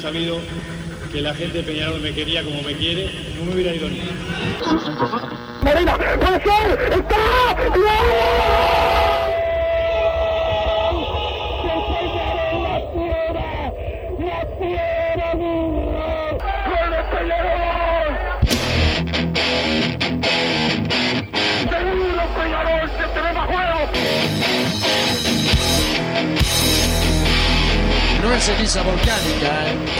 sabido que la gente de Peñarol me quería como me quiere, no me hubiera ido ni. Marina, puede ser, está, No es ceniza volcánica, ¿eh?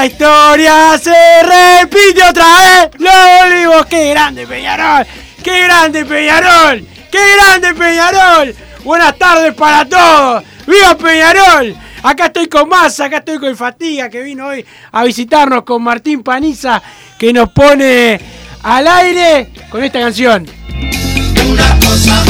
La historia se repite otra vez. Los olivos, qué grande Peñarol. Qué grande Peñarol. Qué grande Peñarol. Buenas tardes para todos. ¡Viva Peñarol! Acá estoy con Massa, acá estoy con Fatiga, que vino hoy a visitarnos con Martín Paniza, que nos pone al aire con esta canción. Una cosa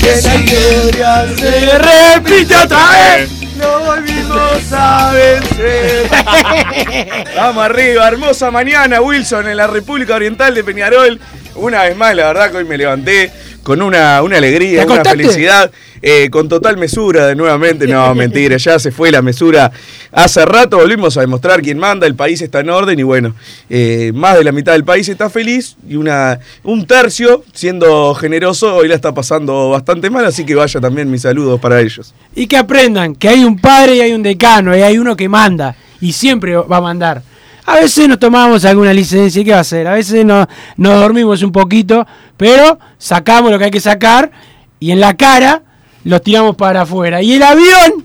que la historia se repite otra vez. No volvimos a vencer. Vamos arriba, hermosa mañana, Wilson, en la República Oriental de Peñarol. Una vez más, la verdad que hoy me levanté con una, una alegría, ¿Te una felicidad, eh, con total mesura de nuevamente. No, mentira, ya se fue la mesura. Hace rato volvimos a demostrar quién manda, el país está en orden y bueno, eh, más de la mitad del país está feliz y una, un tercio, siendo generoso, hoy la está pasando bastante mal, así que vaya también mis saludos para ellos. Y que aprendan que hay un padre y hay un decano, y hay uno que manda, y siempre va a mandar. A veces nos tomamos alguna licencia, ¿y qué va a hacer? A veces nos, dormimos un poquito, pero sacamos lo que hay que sacar, y en la cara los tiramos para afuera. Y el avión,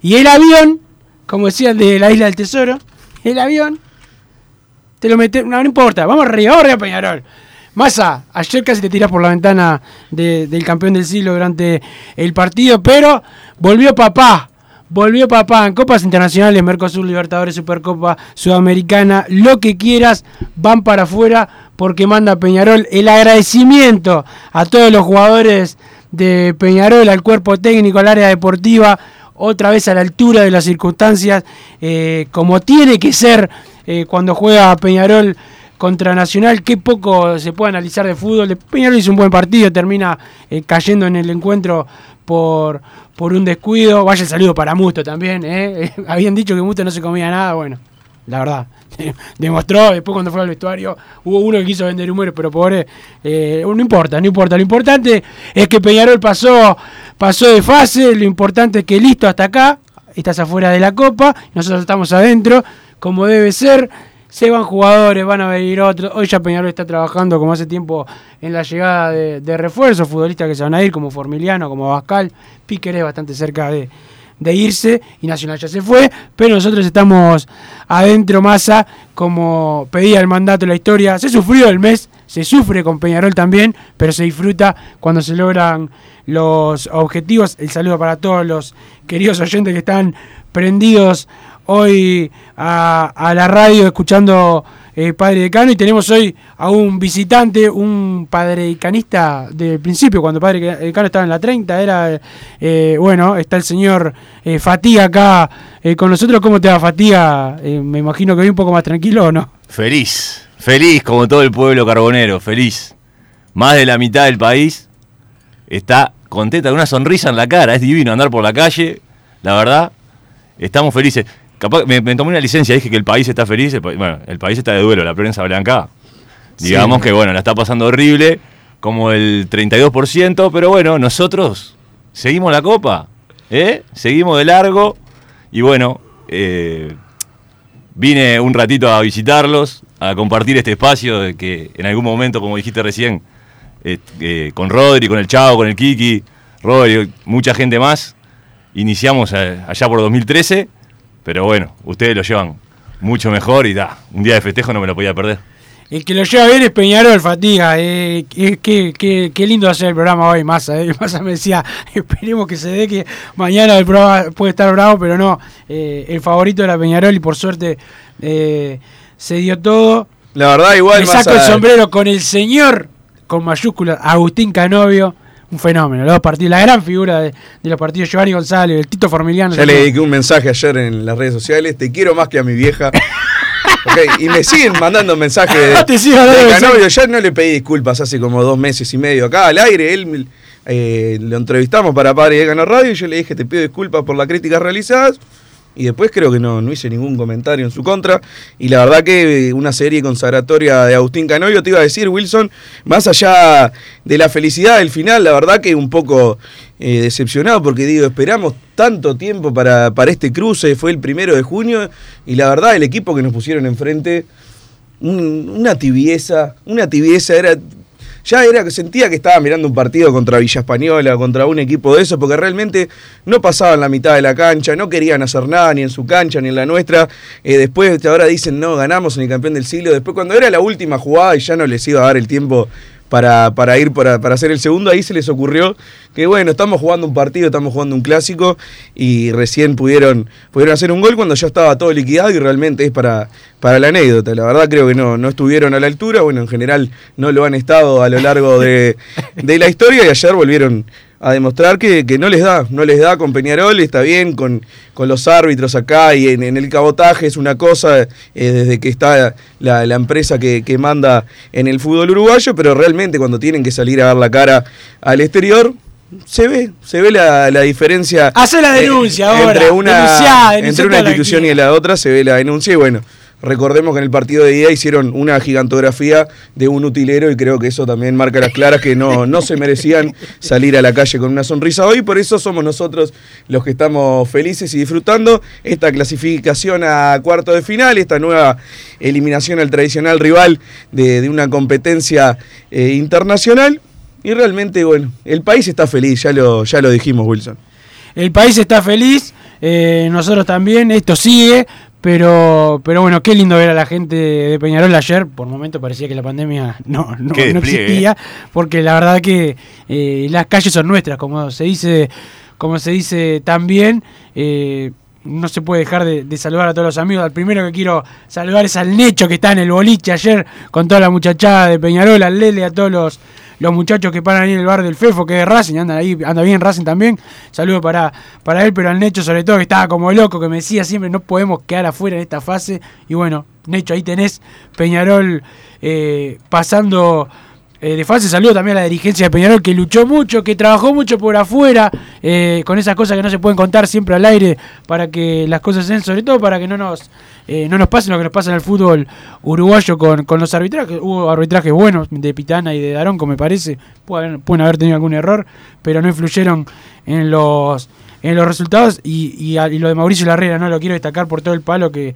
y el avión, como decía el de la Isla del Tesoro, el avión, te lo metes, no, importa, vamos arriba, vamos arriba Peñarol. Massa, ayer casi te tirás por la ventana de- del campeón del siglo durante el partido, pero volvió papá. Volvió papá en Copas Internacionales, Mercosur, Libertadores, Supercopa Sudamericana, lo que quieras, van para afuera porque manda Peñarol. El agradecimiento a todos los jugadores de Peñarol, al cuerpo técnico, al área deportiva, otra vez a la altura de las circunstancias, eh, como tiene que ser eh, cuando juega Peñarol contra Nacional, qué poco se puede analizar de fútbol. Peñarol hizo un buen partido, termina eh, cayendo en el encuentro por, por un descuido. Vaya el saludo para Musto también. ¿eh? Habían dicho que Musto no se comía nada, bueno, la verdad. Demostró, después cuando fue al vestuario, hubo uno que quiso vender humor, pero pobre, eh, no importa, no importa. Lo importante es que Peñarol pasó, pasó de fase, lo importante es que listo hasta acá, estás afuera de la copa, nosotros estamos adentro, como debe ser. Se van jugadores, van a venir otros. Hoy ya Peñarol está trabajando como hace tiempo en la llegada de, refuerzos, futbolistas que se van a ir, como Formiliano, como Bascal. Piquer es bastante cerca de, de irse y Nacional ya se fue, pero nosotros estamos adentro masa como pedía el mandato de la historia. Se sufrió el mes, se sufre con Peñarol también, pero se disfruta cuando se logran los objetivos. El saludo para todos los queridos oyentes que están prendidos hoy a, la radio escuchando eh, Padre Decano y tenemos hoy a un visitante, un padre decanista del principio, cuando Padre Decano estaba en la 30, era, eh, bueno, está el señor eh, Fatiga acá eh, con nosotros. ¿Cómo te va Fatiga? Me imagino que hoy un poco más tranquilo o no. Feliz, feliz como todo el pueblo carbonero, feliz. Más de la mitad del país está contenta, con una sonrisa en la cara, es divino andar por la calle, la verdad, estamos felices. Capaz, me, me tomé una licencia, dije que el país está feliz, el bueno, el país está de duelo, la prensa blanca. Digamos Sí. que bueno, la está pasando horrible, como el 32%, pero bueno, nosotros seguimos la copa, ¿eh? Seguimos de largo y bueno, eh, vine un ratito a visitarlos, a compartir este espacio de que en algún momento, como dijiste recién, eh, eh, con Rodri, con el Chavo, con el Kiki, Rodri, mucha gente más, iniciamos allá por 2013, pero bueno, ustedes lo llevan mucho mejor y da, un día de festejo no me lo podía perder. El que lo lleva bien es Peñarol, fatiga. Eh, qué, qué- qué- qué lindo hacer el programa hoy, Massa. Eh. Massa me decía, esperemos que se dé que mañana el programa puede estar bravo, pero no. Eh, el favorito era Peñarol y por suerte eh, se dio todo. La verdad, igual Me más saco el sombrero con el señor, con mayúsculas, Agustín Canovio. Un fenómeno, los dos partidos, la gran figura de, de los partidos, Giovanni González, el Tito Formiliano. Ya le dediqué un mensaje ayer en las redes sociales. Te quiero más que a mi vieja. Y me siguen mandando mensajes de, Ah, te de. Canovio. Ya no le pedí disculpas hace como dos meses y medio acá al aire. Él eh, lo entrevistamos para Padre de Gano Radio y yo le dije te pido disculpas por las críticas realizadas. Y después creo que no, no hice ningún comentario en su contra. Y la verdad que eh, una serie consagratoria de Agustín Canovio, te iba a decir, Wilson, más allá de la felicidad del final, la verdad que un poco eh, decepcionado porque digo, esperamos tanto tiempo para, para este cruce, fue el primero de junio, y la verdad el equipo que nos pusieron enfrente, un- una tibieza, una tibieza, era... Ya era que sentía que estaba mirando un partido contra Villa Española, contra un equipo de eso, porque realmente no pasaban la mitad de la cancha, no querían hacer nada ni en su cancha ni en la nuestra. Eh, después ahora dicen, no, ganamos en el campeón del siglo. Después cuando era la última jugada y ya no les iba a dar el tiempo para, para ir para, para hacer el segundo, ahí se les ocurrió que bueno, estamos jugando un partido, estamos jugando un clásico y recién pudieron, pudieron hacer un gol cuando ya estaba todo liquidado y realmente es para, para la anécdota. La verdad creo que no, no estuvieron a la altura, bueno, en general no lo han estado a lo largo de, de la historia y ayer volvieron a demostrar que, que no les da, no les da con Peñarol, está bien con, con los árbitros acá y en, en el cabotaje es una cosa eh, desde que está la, la empresa que, que manda en el fútbol uruguayo, pero realmente cuando tienen que salir a dar la cara al exterior, se ve, se ve la, la diferencia. Hace la denuncia ahora, Entre una, denunciá, denunciá entre una institución y la otra se ve la denuncia y bueno. Recordemos que en el partido de día hicieron una gigantografía de un utilero y creo que eso también marca las claras que no, no se merecían salir a la calle con una sonrisa hoy. Por eso somos nosotros los que estamos felices y disfrutando esta clasificación a cuarto de final, esta nueva eliminación al tradicional rival de, una competencia eh, internacional. Y realmente, bueno, el país está feliz, ya lo, ya lo dijimos, Wilson. El país está feliz, eh, nosotros también, esto sigue, pero, pero bueno, qué lindo ver a la gente de Peñarol ayer. Por momentos parecía que la pandemia no, no, existía, porque la verdad que eh, las calles son nuestras, como se dice, como se dice también. eh, no se puede dejar de, de saludar a todos los amigos. Al primero que quiero saludar es al Necho que está en el boliche ayer con toda la muchachada de Peñarol, al Lele, a todos los, los muchachos que paran ahí en el bar del Fefo, que es Racing, andan ahí, anda bien Racing también. Saludo para, para él, pero al Necho sobre todo que estaba como loco, que me decía siempre no podemos quedar afuera en esta fase. Y bueno, Necho, ahí tenés Peñarol eh, pasando eh, de fase. Saludo también a la dirigencia de Peñarol que luchó mucho, que trabajó mucho por afuera, eh, con esas cosas que no se pueden contar siempre al aire para que las cosas sean, sobre todo para que no nos, eh, no nos pasen lo que nos pasa en el fútbol uruguayo con, con los arbitrajes. Hubo arbitrajes buenos de Pitana y de Daronco, me parece. Pueden pueden haber tenido algún error, pero no influyeron en los en los resultados y, y, a- y lo de Mauricio Larrera no lo quiero destacar por todo el palo que,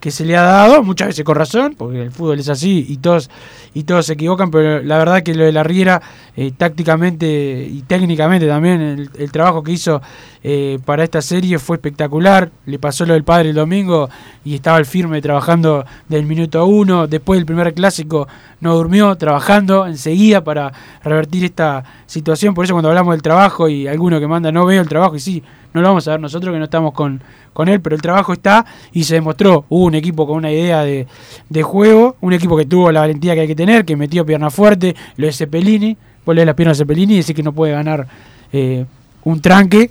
que se le ha dado, muchas veces con razón, porque el fútbol es así y todos y todos se equivocan, pero la verdad que lo de la Riera, eh, tácticamente y técnicamente también, el, trabajo que hizo eh, para esta serie fue espectacular. Le pasó lo del padre el domingo y estaba el firme trabajando del minuto uno. Después del primer clásico no durmió, trabajando enseguida para revertir esta situación. Por eso cuando hablamos del trabajo y alguno que manda no veo el trabajo, y sí, no lo vamos a ver nosotros que no estamos con, con él, pero el trabajo está y se demostró. Hubo un equipo con una idea de, de juego, un equipo que tuvo la valentía que hay que tener, que metió pierna fuerte, lo de Cepelini, vos le das las piernas a Cepelini y decís que no puede ganar eh, un tranque.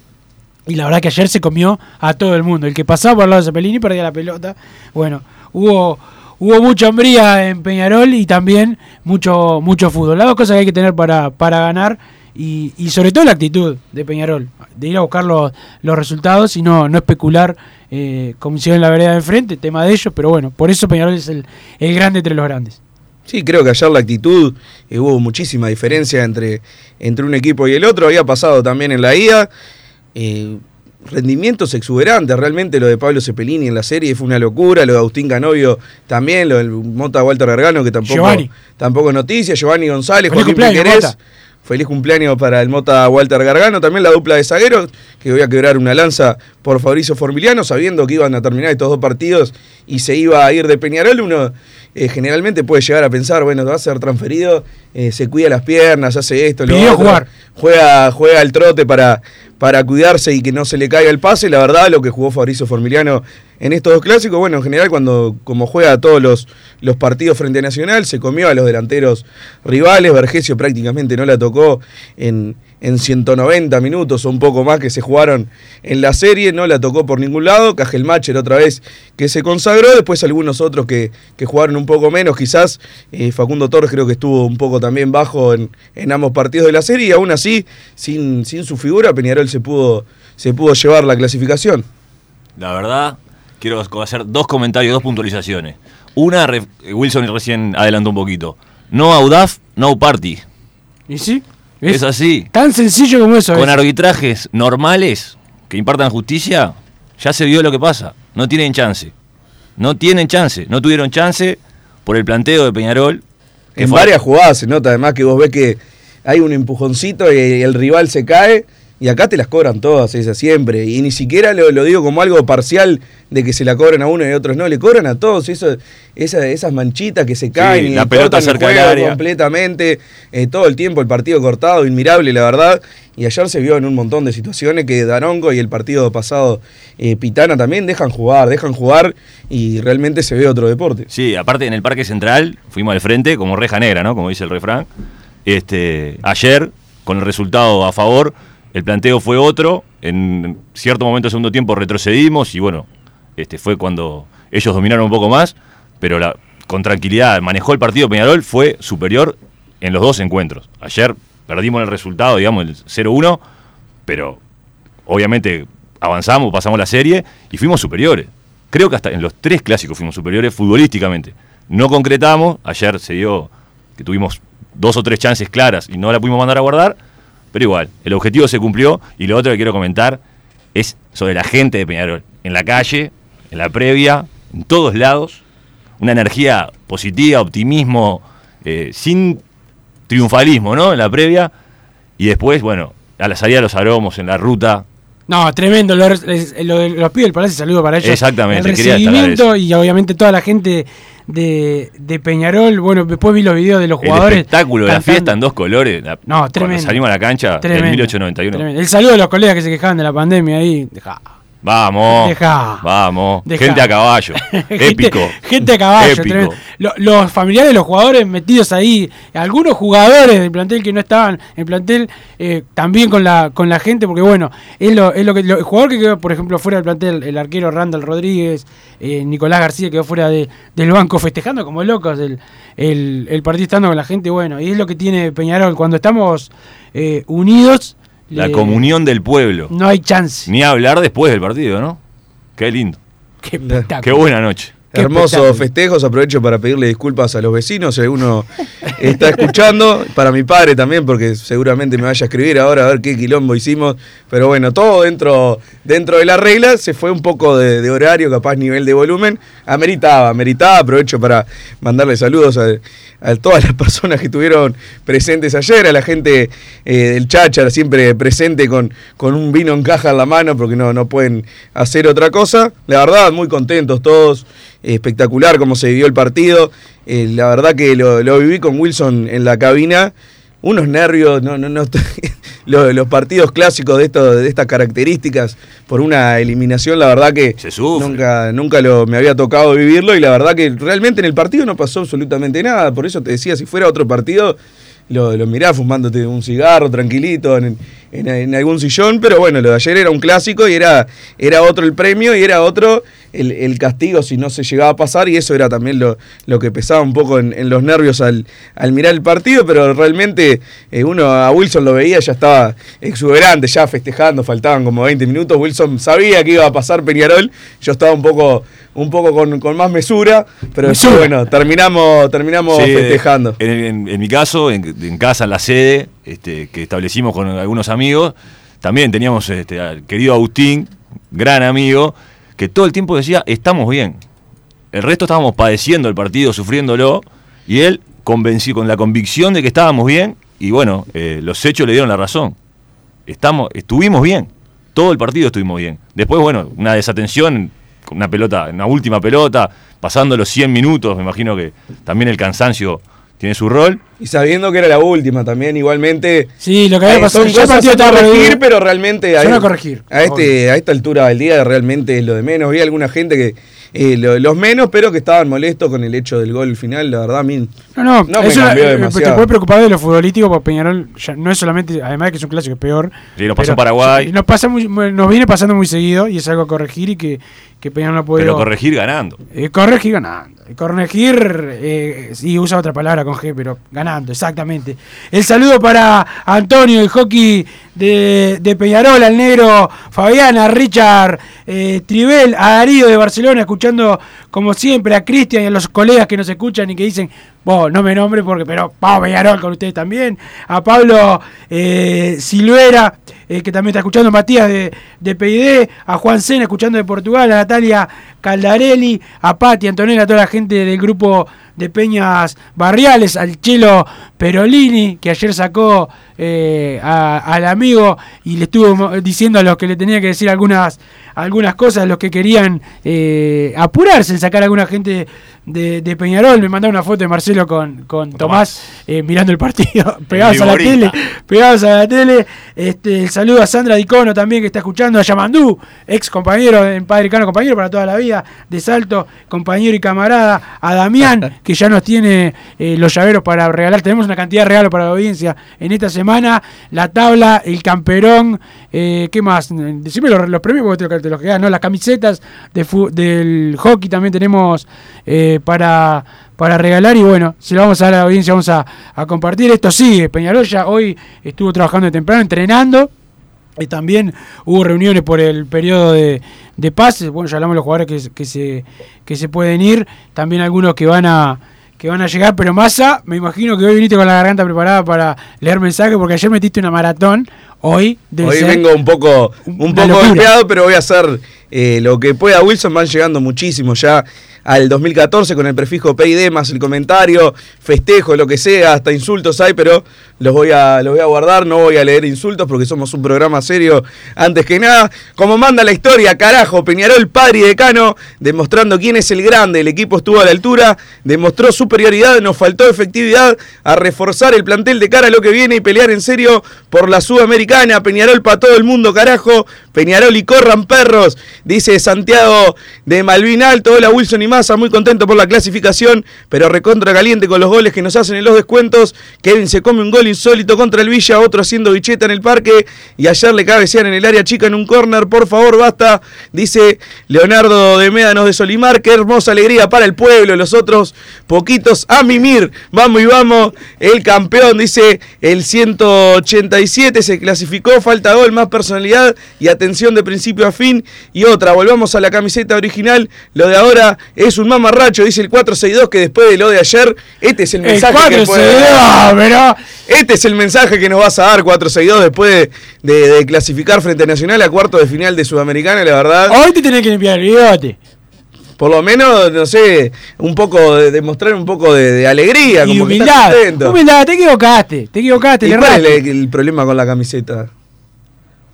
Y la verdad que ayer se comió a todo el mundo. El que pasaba por el lado de Cepelini perdía la pelota. Bueno, hubo, hubo mucha hombría en Peñarol y también mucho, mucho fútbol. Las dos cosas que hay que tener para, para ganar y, y sobre todo la actitud de Peñarol, de ir a buscar los, los resultados y no, no especular eh, como hicieron la vereda de enfrente, tema de ellos, pero bueno, por eso Peñarol es el, el grande entre los grandes. Sí, creo que ayer la actitud, eh, hubo muchísima diferencia entre, entre un equipo y el otro, había pasado también en la ida. Eh, rendimientos exuberantes. Realmente lo de Pablo Cepelini en la serie fue una locura. Lo de Agustín Canovio también. Lo del Mota Walter Gargano, que tampoco, Giovanni. tampoco es noticia. Giovanni González, Joaquín Piquerés. Feliz cumpleaños para el Mota Walter Gargano. También la dupla de zagueros, que voy a quebrar una lanza por Fabricio Formiliano, sabiendo que iban a terminar estos dos partidos y se iba a ir de Peñarol. Uno eh, generalmente puede llegar a pensar, bueno, va a ser transferido, eh, se cuida las piernas, hace esto, lo otro, jugar. Juega, juega el trote para, para cuidarse y que no se le caiga el pase. La verdad, lo que jugó Fabricio Formiliano en estos dos clásicos, bueno, en general cuando como juega todos los, los partidos frente a Nacional, se comió a los delanteros rivales. Vergesio prácticamente no la tocó en, en 190 minutos o un poco más que se jugaron en la serie, no la tocó por ningún lado. Cajelmacher otra vez que se consagró, después algunos otros que, que jugaron un poco menos, quizás eh, Facundo Torres creo que estuvo un poco también bajo en, en ambos partidos de la serie y aún así, sin, sin su figura, Peñarol se pudo, se pudo llevar la clasificación. La verdad, quiero hacer dos comentarios, dos puntualizaciones. Una, Wilson recién adelantó un poquito. No audaz, no party. ¿Y sí? Es, así. Tan sencillo como eso. Con es. arbitrajes normales que impartan justicia, ya se vio lo que pasa. No tienen chance. No tienen chance. No tuvieron chance por el planteo de Peñarol. que En fue- varias jugadas se nota además que vos ves que hay un empujoncito y el rival se cae y acá te las cobran todas, esas siempre. Y ni siquiera lo, lo digo como algo parcial de que se la cobran a uno y a otros no, le cobran a todos eso, esa- esas manchitas que se caen y la pelota cerca del área. completamente, eh, todo el tiempo el partido cortado, admirable la verdad. Y ayer se vio en un montón de situaciones que Daronco y el partido pasado eh, Pitana también dejan jugar, dejan jugar y realmente se ve otro deporte. Sí, aparte en el Parque Central fuimos al frente como reja negra, ¿no? Como dice el refrán. Este, ayer, con el resultado a favor, el planteo fue otro. En cierto momento del segundo tiempo retrocedimos y bueno, este, fue cuando ellos dominaron un poco más, pero la, con tranquilidad manejó el partido Peñarol, fue superior en los dos encuentros. Ayer perdimos el resultado, digamos, el 0-1, pero obviamente avanzamos, pasamos la serie y fuimos superiores. Creo que hasta en los tres clásicos fuimos superiores futbolísticamente. No concretamos, ayer se dio que tuvimos dos o tres chances claras y no la pudimos mandar a guardar, pero igual, el objetivo se cumplió y lo otro que quiero comentar es sobre la gente de Peñarol. En la calle, en la previa, en todos lados, una energía positiva, optimismo, eh, sin triunfalismo, ¿no? En la previa. Y después, bueno, a la salida de los aromos, en la ruta, No, tremendo. Lo, es- lo de los pibes del Palacio, saludo para ellos. Exactamente, El recibimiento y obviamente toda la gente de, de Peñarol. Bueno, después vi los videos de los el jugadores. espectáculo de la fiesta en dos colores. la- No, cuando tremendo. salimos a la cancha Tremendo, en 1891. tremendo. El saludo de los colegas que se quejaban de la pandemia ahí. Dejá. Vamos, vamos. Gente a caballo. Épico. Gente a caballo. Épico. los familiares de los jugadores metidos ahí, algunos jugadores del plantel que no estaban en el plantel, eh, también con la con la gente, porque bueno, es lo, es lo que lo- el jugador que quedó, por ejemplo, fuera del plantel, el arquero Randall Rodríguez, eh, Nicolás García quedó fuera de- del banco festejando como locos el, el, el partido estando con la gente, bueno, y es lo que tiene Peñarol, cuando estamos eh, unidos, La le- comunión del pueblo. no hay chance. Ni hablar después del partido, ¿no? Qué lindo. Qué. Qué buena noche. Hermosos festejos, aprovecho para pedirle disculpas a los vecinos si alguno está escuchando, para mi padre también, porque seguramente me vaya a escribir ahora a ver qué quilombo hicimos, pero bueno, todo dentro, dentro de la regla, se fue un poco de, de horario, capaz nivel de volumen, ameritaba, ameritaba, aprovecho para mandarle saludos a, a todas las personas que estuvieron presentes ayer, a la gente eh, del Cháchara siempre presente con, con un vino en caja en la mano, porque no, no pueden hacer otra cosa, la verdad, muy contentos todos espectacular cómo se vivió el partido. Eh, la verdad que lo, lo viví con Wilson en la cabina. Unos nervios, no, no, no, los, los partidos clásicos de, esto, de estas características por una eliminación, la verdad que Se nunca, nunca lo, me había tocado vivirlo y la verdad que realmente en el partido no pasó absolutamente nada. Por eso te decía, si fuera otro partido, lo, lo mirás fumándote un cigarro tranquilito en, en- en algún sillón, pero bueno, lo de ayer era un clásico y era, era otro el premio y era otro el, el castigo si no se llegaba a pasar y eso era también lo, lo que pesaba un poco en, en los nervios al, al mirar el partido, pero realmente eh, uno a Wilson lo veía, ya estaba exuberante, ya festejando, faltaban como 20 minutos, Wilson sabía que iba a pasar Peñarol, yo estaba un poco, un poco con, con más mesura, pero Mesura. bueno, terminamos, terminamos Sí, festejando. En, mi caso, en casa, en la sede, este, que establecimos con algunos amigos, también teníamos este, al querido Agustín, gran amigo, que todo el tiempo decía, estamos bien. El resto estábamos padeciendo el partido, sufriéndolo, y él convenció con la convicción de que estábamos bien, y bueno, eh, los hechos le dieron la razón. Estamos, estuvimos bien, todo el partido estuvimos bien. Después, bueno, una desatención, una pelota, una última pelota, pasando los 100 minutos, me imagino que también el cansancio tiene su rol. Y sabiendo que era la última también, igualmente. Sí, lo que había eh, pasado son ya cosas partido a estaba corregir, pero realmente a, corregir, a, este, a esta altura del día realmente es lo de menos. Vi alguna gente que. eh, lo- los menos, pero que estaban molestos con el hecho del gol final. La verdad, a mí. No, no, No me eso cambió eh, demasiado. te puede preocupar de lo futbolístico porque Peñarol ya no es solamente, además de que es un clásico es peor. Sí, nos pasó Paraguay. Nos, pasa muy- nos viene pasando muy seguido y es algo a corregir y que, que Peñarol no puede. Pero corregir ganando. Eh, corregir ganando. Corregir, eh, sí, usa otra palabra con G, pero ganando, exactamente. El saludo para Antonio, el hockey de, de Peñarol, al negro Fabián, a Richard eh, Tribel, a Darío de Barcelona, escuchando como siempre a Cristian y a los colegas que nos escuchan y que dicen, vos no me nombre porque, pero vamos Peñarol con ustedes también. A Pablo eh, Silvera, eh, que también está escuchando, Matías de, de PID, a Juan Sena escuchando de Portugal, a Natalia Caldarelli, a Pati, Antonella, a toda la gente del grupo de Peñas Barriales, al Chelo Perolini, que ayer sacó eh, al amigo y le estuvo diciendo a los que le tenía que decir algunas, algunas cosas, los que querían eh, apurarse en sacar a alguna gente de, de Peñarol. Me mandaron una foto de Marcelo con, con Tomás eh, mirando el partido, pegados a la tele, pegados a la tele. Este, el saludo a Sandra Dicono también que está escuchando, a Yamandú, ex compañero en Padre Cano, compañero para toda la vida, de Salto, compañero y camarada, a Damián, que ya nos tiene eh, los llaveros para regalar. Tenemos una cantidad de regalos para la audiencia en esta semana, la tabla, el camperón, eh, ¿qué más? Decime los, premios porque te te los quedan, ¿no? Las camisetas del hockey también tenemos eh, para para regalar y bueno, se lo vamos a dar la audiencia, vamos a, a compartir. Esto sigue, Peñarol hoy estuvo trabajando de temprano, entrenando. Y también hubo reuniones por el periodo de, de pases. Bueno, ya hablamos de los jugadores que, que se, que se pueden ir. También algunos que van a que van a llegar. Pero Massa, me imagino que hoy viniste con la garganta preparada para leer mensajes porque ayer metiste una maratón. Hoy, debe Hoy ser vengo un poco, un poco golpeado, pero voy a hacer eh, lo que pueda. Wilson van llegando muchísimo ya al 2014 con el prefijo PID más el comentario, festejo, lo que sea, hasta insultos hay, pero los voy a, los voy a guardar, no voy a leer insultos porque somos un programa serio antes que nada. Como manda la historia, carajo, Peñarol, padre y decano, demostrando quién es el grande, el equipo estuvo a la altura, demostró superioridad, nos faltó efectividad a reforzar el plantel de cara a lo que viene y pelear en serio por la Sudamericana. Peñarol para todo el mundo, carajo. Peñarol y corran perros, dice Santiago de Malvin Alto. Hola Wilson y Muy contento por la clasificación, pero recontra caliente con los goles que nos hacen en los descuentos. Kevin se come un gol insólito contra el Villa, otro haciendo bicheta en el parque y ayer le cabecean en el área chica en un córner. Por favor, basta, dice Leonardo de Médanos de Solimar. Qué hermosa alegría para el pueblo, los otros poquitos a mimir. Vamos y vamos, el campeón, dice el 187 se clasificó, falta gol, más personalidad y atención de principio a fin. Y otra, volvamos a la camiseta original. Lo de ahora es un mamarracho, dice el 462, que después de lo de ayer, este es el El mensaje que puede 462, pero Este es el mensaje que nos vas a dar, 462, después de, de- de clasificar frente a Nacional a cuarto de final de Sudamericana, la verdad. hoy te tenés que limpiar el bigote. Por lo menos, no sé, un poco de demostrar un poco de, de alegría, Y como que estás humildad. Humildad, te equivocaste. Te equivocaste, ¿Y le cuál es el, el problema con la camiseta?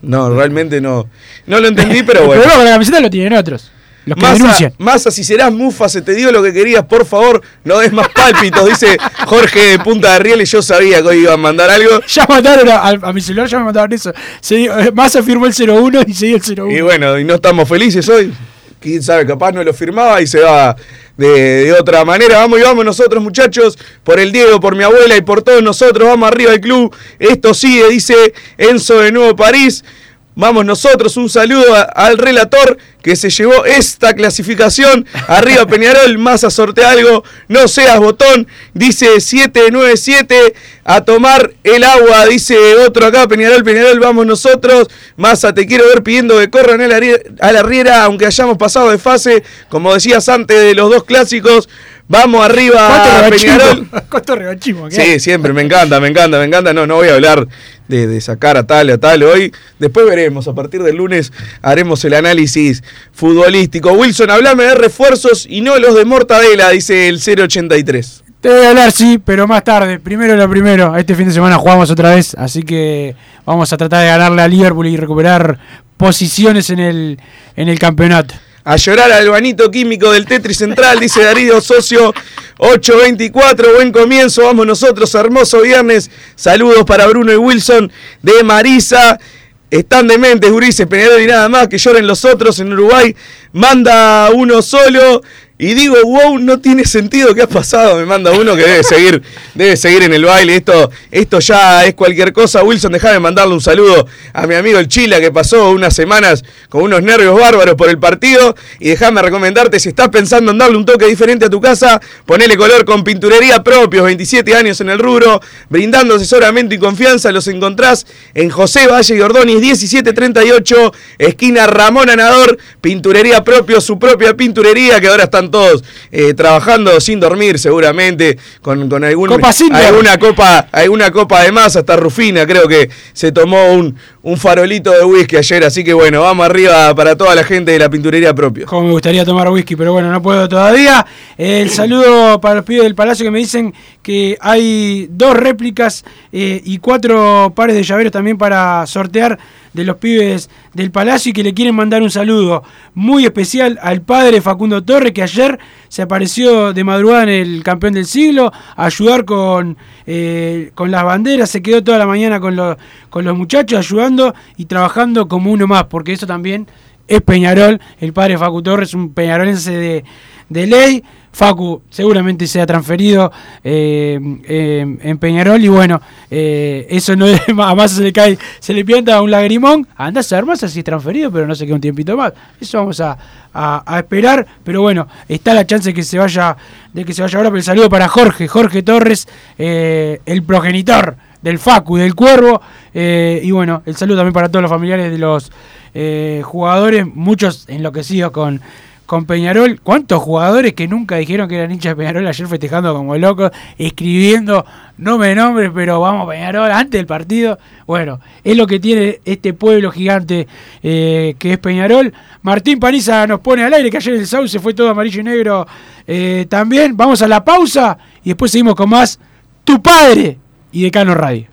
No, realmente no. No lo entendí, pero El bueno. problema con la camiseta lo tienen otros. Los que Massa, si serás mufa, se te dio lo que querías, por favor, no des más pálpitos, dice Jorge de Punta de Riel y yo sabía que hoy iban a mandar algo. Ya mandaron a, mi celular, ya me mandaron eso. Se eh, Massa firmó el 01 y se dio el 01. Y bueno, y no estamos felices hoy. Quién sabe, capaz no lo firmaba y se va de, de otra manera. Vamos y vamos nosotros, muchachos, por el Diego, por mi abuela y por todos nosotros. Vamos arriba del club. Esto sigue, dice Enzo de Nuevo París. Vamos nosotros, un saludo al relator que se llevó esta clasificación. Arriba Peñarol, Massa sortea algo, no seas botón, dice 797, a tomar el agua, dice otro acá, Peñarol, Peñarol, vamos nosotros. Massa, te quiero ver pidiendo que corran a la, a la riera, aunque hayamos pasado de fase, como decías antes de los dos clásicos. Vamos arriba, ¿Cuánto Peñarol. ¿Cuánto hay? Sí, siempre, me encanta, me encanta, me encanta. No, no voy a hablar de, de sacar a tal a tal hoy. Después veremos, a partir del lunes haremos el análisis futbolístico. Wilson, hablame de refuerzos y no los de Mortadela, dice el 083. Te voy a hablar, sí, pero más tarde. Primero lo primero. Este fin de semana jugamos otra vez, así que vamos a tratar de ganarle a Liverpool y recuperar posiciones en el, en el campeonato. A llorar al banito químico del Tetris Central, dice Darío Socio 824. Buen comienzo, vamos nosotros, hermoso viernes. Saludos para Bruno y Wilson de Marisa. Están dementes, Gurises, Peñarol y nada más, que lloren los otros en Uruguay. Manda uno solo. Y digo, wow, no tiene sentido. ¿Qué ha pasado? Me manda uno que debe seguir, debe seguir en el baile. Esto, esto ya es cualquier cosa. Wilson, déjame mandarle un saludo a mi amigo el Chila que pasó unas semanas con unos nervios bárbaros por el partido. Y déjame recomendarte, si estás pensando en darle un toque diferente a tu casa, ponele color con pinturería propios, 27 años en el rubro, brindando asesoramiento y confianza. Los encontrás en José Valle y Ordóñez 1738, esquina Ramón Anador, pinturería propio, su propia pinturería, que ahora están todos eh, trabajando sin dormir seguramente, con, con algún, Copa alguna copa, alguna copa de más, hasta Rufina creo que se tomó un, un farolito de whisky ayer, así que bueno, vamos arriba para toda la gente de la pinturería propio. Como me gustaría tomar whisky, pero bueno, no puedo todavía. El saludo para los pibes del Palacio que me dicen que hay dos réplicas eh, y cuatro pares de llaveros también para sortear de los pibes del Palacio y que le quieren mandar un saludo muy especial al padre Facundo Torres que ayer se apareció de madrugada en el campeón del siglo a ayudar con, eh, con las banderas, se quedó toda la mañana con, los con los muchachos ayudando y trabajando como uno más, porque eso también es Peñarol, el padre Facu Torres, un peñarolense de, de ley. Facu seguramente se ha transferido eh, en Peñarol y bueno, eh, eso no es, a Massa se le cae, se le pianta un lagrimón, anda a ser si es transferido, pero no se queda un tiempito más. Eso vamos a, a- a esperar, pero bueno, está la chance de que se vaya, de que se vaya ahora, pero el saludo para Jorge, Jorge Torres, eh, el progenitor del Facu, del Cuervo, y bueno, el saludo también para todos los familiares de los eh, jugadores, muchos enloquecidos con, con Peñarol. ¿Cuántos jugadores que nunca dijeron que eran hinchas de Peñarol ayer festejando como locos, escribiendo, no me nombres, pero vamos Peñarol, antes del partido? Bueno, es lo que tiene este pueblo gigante eh, que es Peñarol. Martín Paniza nos pone al aire, que ayer el Sauce fue todo amarillo y negro eh, también. Vamos a la pausa y después seguimos con más Tu Padre y Decano Radio.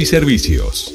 y servicios.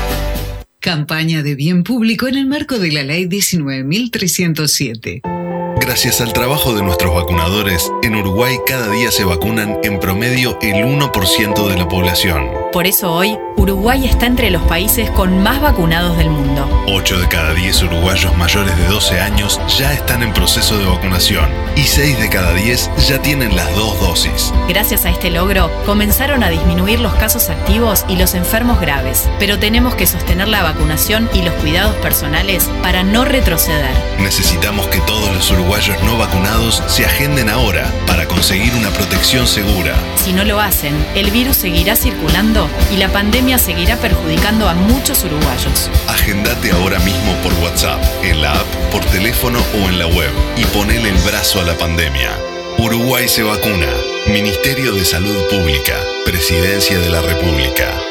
Campaña de bien público en el marco de la Ley 19.307. Gracias al trabajo de nuestros vacunadores, en Uruguay cada día se vacunan en promedio el 1% de la población. Por eso hoy, Uruguay está entre los países con más vacunados del mundo. 8 de cada 10 uruguayos mayores de 12 años ya están en proceso de vacunación y 6 de cada 10 ya tienen las dos dosis. Gracias a este logro, comenzaron a disminuir los casos activos y los enfermos graves, pero tenemos que sostener la vacunación y los cuidados personales para no retroceder. Necesitamos que todos los uruguayos no vacunados se agenden ahora para conseguir una protección segura. Si no lo hacen, el virus seguirá circulando y la pandemia seguirá perjudicando a muchos uruguayos. Agendate ahora mismo por WhatsApp, en la app, por teléfono o en la web y ponele el brazo a la pandemia. Uruguay se vacuna. Ministerio de Salud Pública. Presidencia de la República.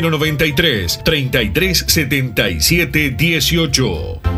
093 33 77 18.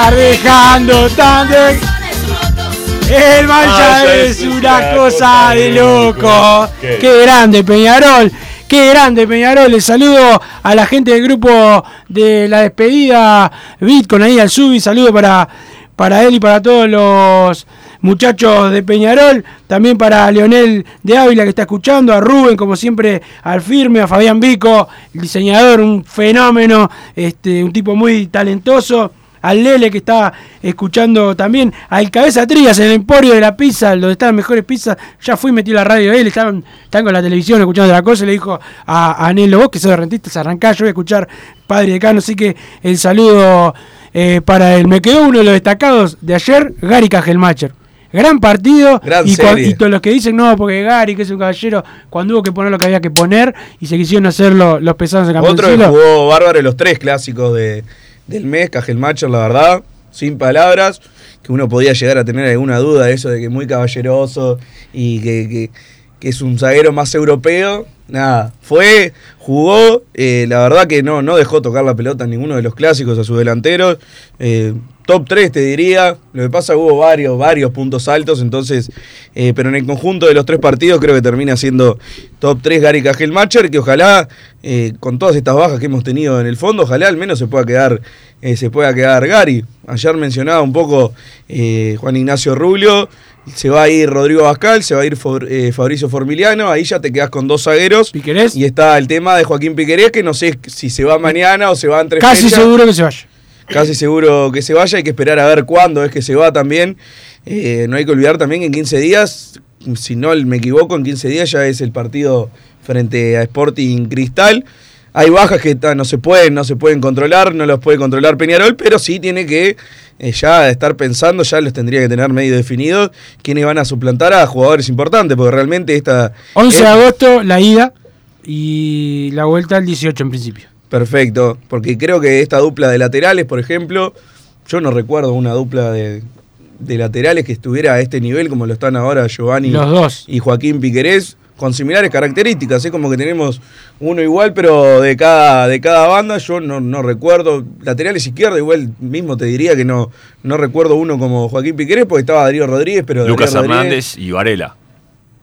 Estar dejando tanto. El mal Ah, es es una cosa de loco. Qué- Qué grande Peñarol. Qué grande Peñarol. Les saludo a la gente del grupo de la despedida Bitcoin ahí al Subi. Saludo para, para él y para todos los muchachos de Peñarol. También para Leonel de Ávila que está escuchando. A Rubén, como siempre, al firme. A Fabián Vico, el diseñador, un fenómeno. Este, un tipo muy talentoso al Lele que está escuchando también, al Cabeza Trías en el Emporio de la Pizza, donde están las mejores pizzas. Ya fui, metí la radio de él, estaban, están con la televisión escuchando la cosa. y Le dijo a, a Nelo, vos que sos de rentistas, arrancá, yo voy a escuchar Padre Decano. Así que el saludo eh, para él. Me quedó uno de los destacados de ayer, Gary Cajelmacher. Gran partido Gran y, serie. y todos los que dicen no, porque Gary, que es un caballero, cuando hubo que poner lo que había que poner y se quisieron hacer lo- los pesados en campeón Otro que jugó bárbaro los tres clásicos de, del mes, Cajelmacher, la verdad, sin palabras, que uno podía llegar a tener alguna duda de eso de que es muy caballeroso y que, que- que es un zaguero más europeo. Nada, fue, jugó, eh, la verdad que no, no dejó tocar la pelota en ninguno de los clásicos a sus delanteros. eh, top 3 te diría, lo que pasa hubo varios, varios puntos altos, entonces, eh, pero en el conjunto de los tres partidos creo que termina siendo top 3 Gary Cajelmacher, que ojalá, con todas estas bajas que hemos tenido en el fondo, ojalá al menos se pueda quedar, se pueda quedar Gary. Ayer mencionaba un poco Juan Ignacio Rubio, se va a ir Rodrigo Bascal, se va a ir For- eh, Fabricio Formiliano, ahí ya te quedas con dos zagueros. Y está el tema de Joaquín Piquerés, que no sé si se va mañana o se va entre Casi seguro que se vaya. Casi seguro que se vaya, hay que esperar a ver cuándo es que se va también. Eh, no hay que olvidar también que en 15 días, si no me equivoco, en 15 días ya es el partido frente a Sporting Cristal. Hay bajas que no se pueden, no se pueden controlar, no los puede controlar Peñarol, pero sí tiene que eh, ya estar pensando, ya los tendría que tener medio definidos, quiénes van a suplantar a jugadores importantes, porque realmente esta... 11 de es- agosto la ida y la vuelta el 18 en principio. Perfecto, porque creo que esta dupla de laterales, por ejemplo, yo no recuerdo una dupla de, de laterales que estuviera a este nivel como lo están ahora Giovanni Los dos. y Joaquín Piquerés, con similares características, es como que tenemos uno igual, pero de cada, de cada banda, yo no, no recuerdo, laterales izquierda, igual mismo te diría que no, no recuerdo uno como Joaquín Piquerés, porque estaba Darío Rodríguez, pero Lucas Darío Rodríguez- Hernández y Varela.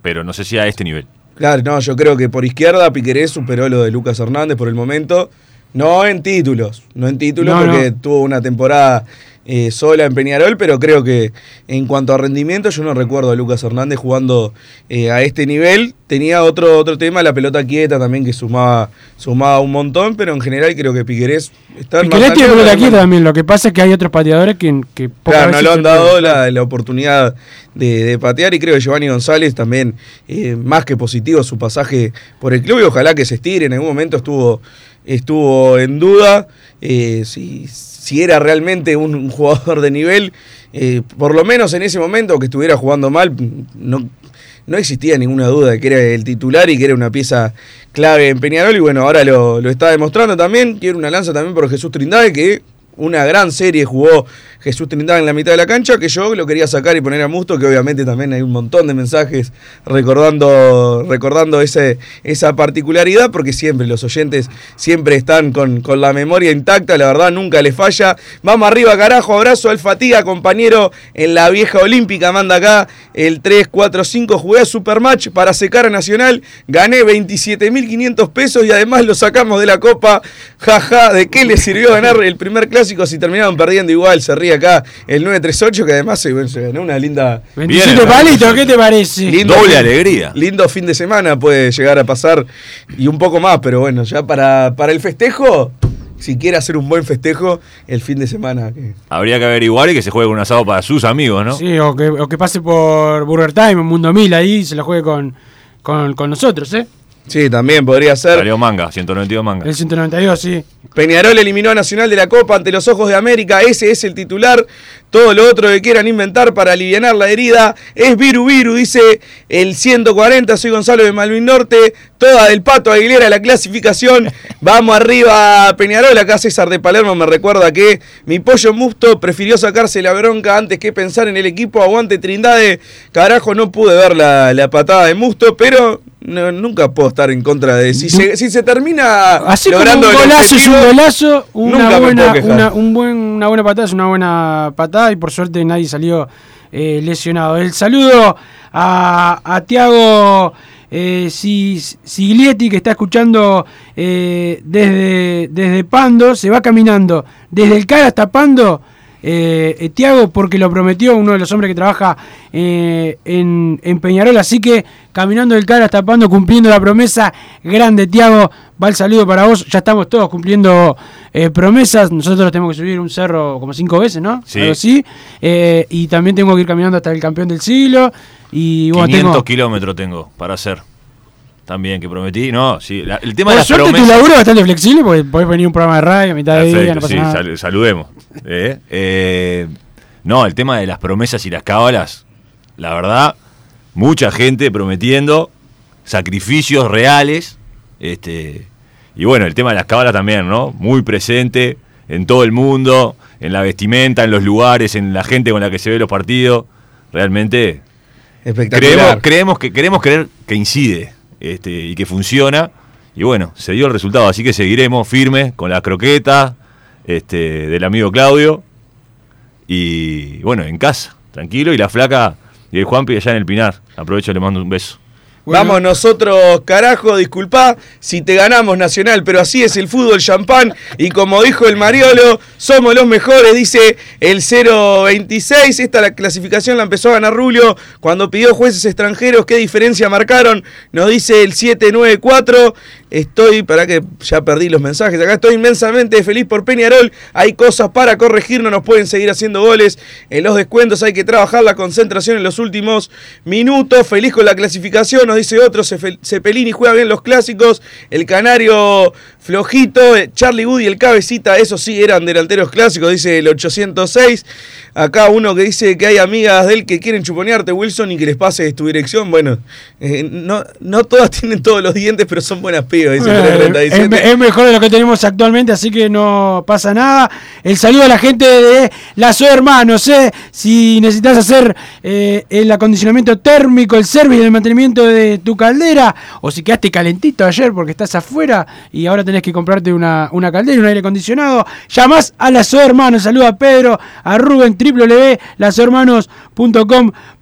Pero no sé si a este nivel. Claro, no, yo creo que por izquierda Piquerés superó lo de Lucas Hernández por el momento. No en títulos, no en títulos No, porque no. tuvo una temporada eh, sola en Peñarol, pero creo que en cuanto a rendimiento yo no recuerdo a Lucas Hernández jugando eh, a este nivel. Tenía otro, otro tema, la pelota quieta también que sumaba, sumaba un montón, pero en general creo que Piquerés está Piquerés tiene pelota quieta también. Lo que pasa es que hay otros pateadores que, que Claro, no le han dado la, la oportunidad de, de patear y creo que Giovanni González también, eh, más que positivo su pasaje por el club y ojalá que se estire. En algún momento estuvo, estuvo en duda eh, si, si era realmente un, jugador de nivel. eh, por lo menos en ese momento que estuviera jugando mal, no, no existía ninguna duda de que era el titular y que era una pieza clave en Peñarol. Y bueno, ahora lo, lo está demostrando también. Quiero una lanza también por Jesús Trindade, que una gran serie jugó Jesús Trindade en la mitad de la cancha, que yo lo quería sacar y poner a Musto, que obviamente también hay un montón de mensajes recordando, recordando ese, esa particularidad, porque siempre los oyentes siempre están con, con la memoria intacta, la verdad nunca les falla. Vamos arriba, carajo, abrazo al Fatiga, compañero en la vieja olímpica, manda acá el 3-4-5, jugué a Supermatch para secar a Nacional, gané 27.500 pesos y además lo sacamos de la copa, jaja, ¿de qué le sirvió ganar el primer clásico si terminaron perdiendo igual? Se ríe acá el 938, que además se, se ganó una linda... 27 palitos, ¿qué te parece? Doble fin- alegría. Lindo fin de semana puede llegar a pasar y un poco más, pero bueno, ya para, para el festejo, si quiere hacer un buen festejo, el fin de semana. Habría que averiguar y que se juegue con un asado para sus amigos, ¿no? Sí, o que, o que pase por Burger Time, Mundo Mil ahí y se la juegue con, con, con nosotros, ¿eh? Sí, también podría ser. Salió manga, 192 manga. El 192, sí. Peñarol eliminó a Nacional de la Copa ante los ojos de América. Ese es el titular. Todo lo otro que quieran inventar para aliviar la herida es Viru Viru, dice el 140. Soy Gonzalo de Malvin Norte. Toda del Pato Aguilera la clasificación. Vamos arriba, Peñarol. Acá César de Palermo me recuerda que mi pollo Musto prefirió sacarse la bronca antes que pensar en el equipo. Aguante Trindade. Carajo, no pude ver la, la patada de Musto, pero no, nunca puedo estar en contra de. Si se, si se termina Así como un golazo es un golazo, una buena, una, un buen, una buena patada es una buena patada y por suerte nadie salió eh, lesionado. El saludo a, a Tiago eh, Si- Siglietti que está escuchando eh, desde, desde Pando, se va caminando desde el CAR hasta Pando. Eh, eh, Tiago, porque lo prometió uno de los hombres que trabaja eh, en, en Peñarol, así que caminando del CAR hasta Pando, cumpliendo la promesa. Grande, Tiago, va el saludo para vos. Ya estamos todos cumpliendo eh, promesas. Nosotros tenemos que subir un cerro como cinco veces, ¿no? Sí. Algo así. Y también tengo que ir caminando hasta el campeón del siglo. Y bueno, 500 tengo. kilómetros tengo para hacer. También que prometí. No, sí. la- el tema Por de las suerte promesas. tu laburo es bastante flexible porque podés venir a un programa de radio a mitad de día, Perfecto, no pasa sí, nada. sal- saludemos. Eh, eh, no, el tema de las promesas y las cábalas, la verdad, mucha gente prometiendo sacrificios reales. Este, y bueno, el tema de las cábalas también, ¿no? Muy presente en todo el mundo, en la vestimenta, en los lugares, en la gente con la que se ve los partidos. Realmente Espectacular. creemos, creemos que queremos creer que incide este, y que funciona. Y bueno, se dio el resultado, así que seguiremos firmes con la croqueta este, del amigo Claudio. Y bueno, en casa, tranquilo. Y la flaca y el Juanpi allá en el Pinar. Aprovecho, le mando un beso. Vamos nosotros, carajo, disculpa si te ganamos Nacional, pero así es el fútbol champán. Y como dijo el Mariolo, somos los mejores, dice el 026. Esta la clasificación la empezó a ganar Rulio cuando pidió jueces extranjeros. ¿Qué diferencia marcaron? Nos dice el 794. Estoy, para que ya perdí los mensajes. Acá estoy inmensamente feliz por Peñarol. Hay cosas para corregir, no nos pueden seguir haciendo goles. En los descuentos hay que trabajar la concentración en los últimos minutos. Feliz con la clasificación, nos dice otro. Cepelini juega bien los clásicos. El Canario flojito. eh, Charlie Wood y el Cabecita, esos sí eran delanteros clásicos, dice el 806. Acá uno que dice que hay amigas de él que quieren chuponearte, Wilson, y que les pases tu dirección. Bueno, eh, no, no todas tienen todos los dientes, pero son buenas dice Eh, es, 337. me- es mejor de lo que tenemos actualmente, así que no pasa nada. El saludo a la gente de la SO Hermanos, eh. si necesitas hacer eh, el acondicionamiento térmico, el servicio el mantenimiento de tu caldera, o si quedaste calentito ayer porque estás afuera y ahora tenés que comprarte una, una caldera, un aire acondicionado, llamás a la SO Hermanos. Saludo a Pedro, a Rubén,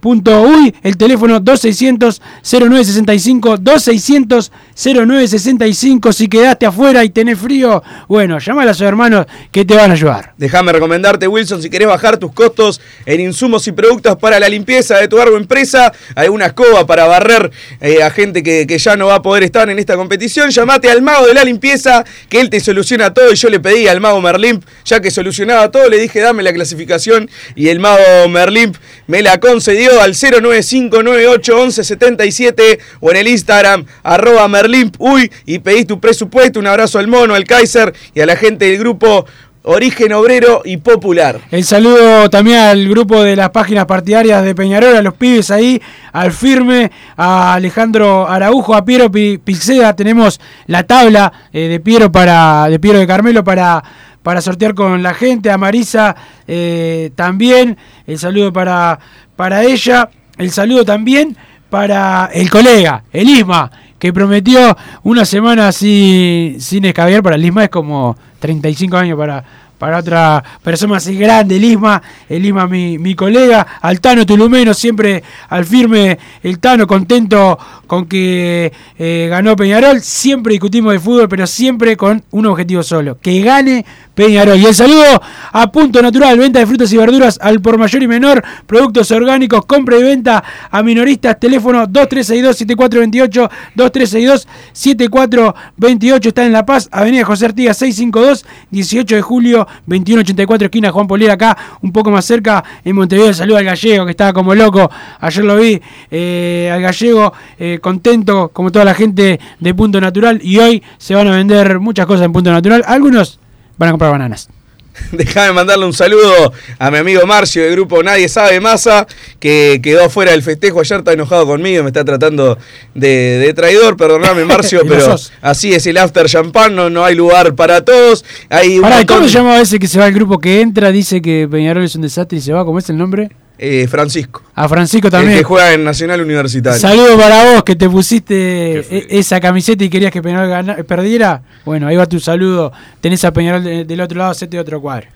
www.lasohermanos.com.uy, el teléfono 2600 0965 2600 0965 si quedaste afuera y tenés frío, bueno, llama a los hermanos que te van a ayudar. Déjame recomendarte, Wilson, si querés bajar tus costos en insumos y productos para la limpieza de tu árbol empresa, hay escoba para barrer eh, a gente que, que ya no va a poder estar en esta competición, llamate al mago de la limpieza, que él te soluciona todo. Y yo le pedí al mago Merlimp, ya que solucionaba todo, le dije dame la clasificación y el mago Merlimp me la concedió al 095981177 o en el Instagram arroba Merlimp uy y pedís tu presupuesto. Un abrazo al mono, al Kaiser y a la gente del grupo Origen Obrero y Popular. El saludo también al grupo de las páginas partidarias de Peñarol, a los pibes ahí, al firme, a Alejandro Araujo, a Piero Pi- Pixeda. Tenemos la tabla eh, de Piero para de Piero de Carmelo para, para sortear con la gente. A Marisa eh, también. El saludo para, para ella. El saludo también para el colega, el Isma, que prometió una semana sin, sin escabiar. Para el Isma es como 35 años para, para otra persona así grande, el Isma, el Isma mi, mi colega, al Tano Tulumeno, siempre al firme, el Tano contento con que eh, ganó Peñarol, siempre discutimos de fútbol, pero siempre con un objetivo solo, que gane Peñarol. Y el saludo a Punto Natural, venta de frutas y verduras al por mayor y menor, productos orgánicos, compra y venta a minoristas, teléfono 2362-7428, 2362-7428, está en La Paz, Avenida José Artigas 652, 18 de julio, 2184, esquina Juan Polier, acá un poco más cerca, en Montevideo. Saludo al gallego, que estaba como loco, ayer lo vi, eh, al gallego, eh, contento como toda la gente de Punto Natural, y hoy se van a vender muchas cosas en Punto Natural, algunos van a comprar bananas. Déjame mandarle un saludo a mi amigo Marcio del grupo Nadie Sabe Masa, que quedó afuera del festejo. Ayer está enojado conmigo, me está tratando de, de traidor. Perdóname, Marcio, pero así es el after champán. No, no hay lugar para todos. Hay un Pará, ¿y montón- ¿cómo se llama ese que se va al grupo que entra, dice que Peñarol es un desastre y se va? ¿Cómo es el nombre? Eh, Francisco. A Francisco El también. que juega en Nacional Universitario. Saludo para vos que te pusiste e- esa camiseta y querías que Peñarol perdiera. Bueno, ahí va tu saludo. Tenés a Peñarol de- del otro lado, hacete otro cuadro.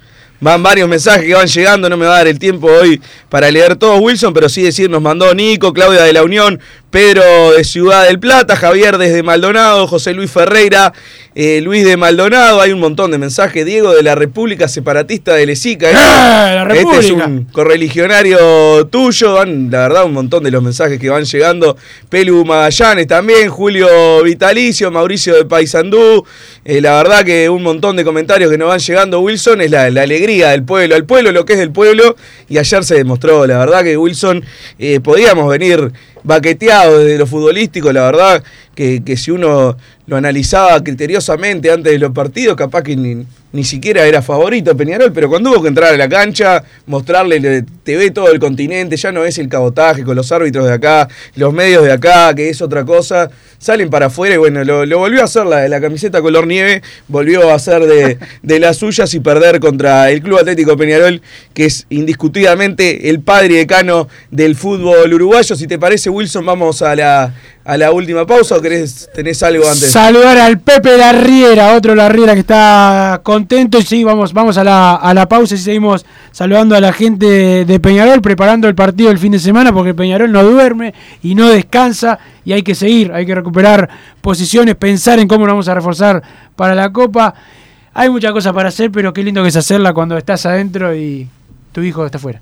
Van varios mensajes que van llegando, no me va a dar el tiempo hoy para leer todos, Wilson, pero sí decir, nos mandó Nico, Claudia de la Unión, Pedro de Ciudad del Plata, Javier desde Maldonado, José Luis Ferreira, eh, Luis de Maldonado, hay un montón de mensajes, Diego de la República Separatista de Lezica. ¡Ah, la Este es un correligionario tuyo, van, la verdad, un montón de los mensajes que van llegando. Pelu Magallanes también, Julio Vitalicio, Mauricio de Paysandú. Eh, la verdad que un montón de comentarios que nos van llegando, Wilson, es la, la alegría del pueblo, el pueblo lo que es del pueblo. Y ayer se demostró, la verdad que Wilson, eh, podíamos venir baqueteados desde lo futbolístico, la verdad que, que si uno lo analizaba criteriosamente antes de los partidos, capaz que ni, ni siquiera era favorito Peñarol, pero cuando hubo que entrar a la cancha, mostrarle le- TV todo el continente, ya no es el cabotaje con los árbitros de acá, los medios de acá, que es otra cosa, salen para afuera y bueno, lo, volvió a hacer la, camiseta color nieve, volvió a hacer de, de las suyas y perder contra el Club Atlético Peñarol, que es indiscutidamente el padre decano del fútbol uruguayo. Si te parece, Wilson, vamos a la, a la última pausa o querés, tenés algo antes. Saludar al Pepe Larriera, otro Larriera que está contento. Y sí, vamos, vamos a la, a la pausa y seguimos saludando a la gente de Peñarol, preparando el partido del fin de semana, porque Peñarol no duerme y no descansa. Y hay que seguir, hay que recuperar posiciones, pensar en cómo lo vamos a reforzar para la Copa. Hay muchas cosas para hacer, pero qué lindo que es hacerla cuando estás adentro y tu hijo está afuera.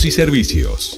y servicios.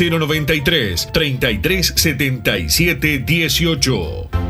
093 33 77 18.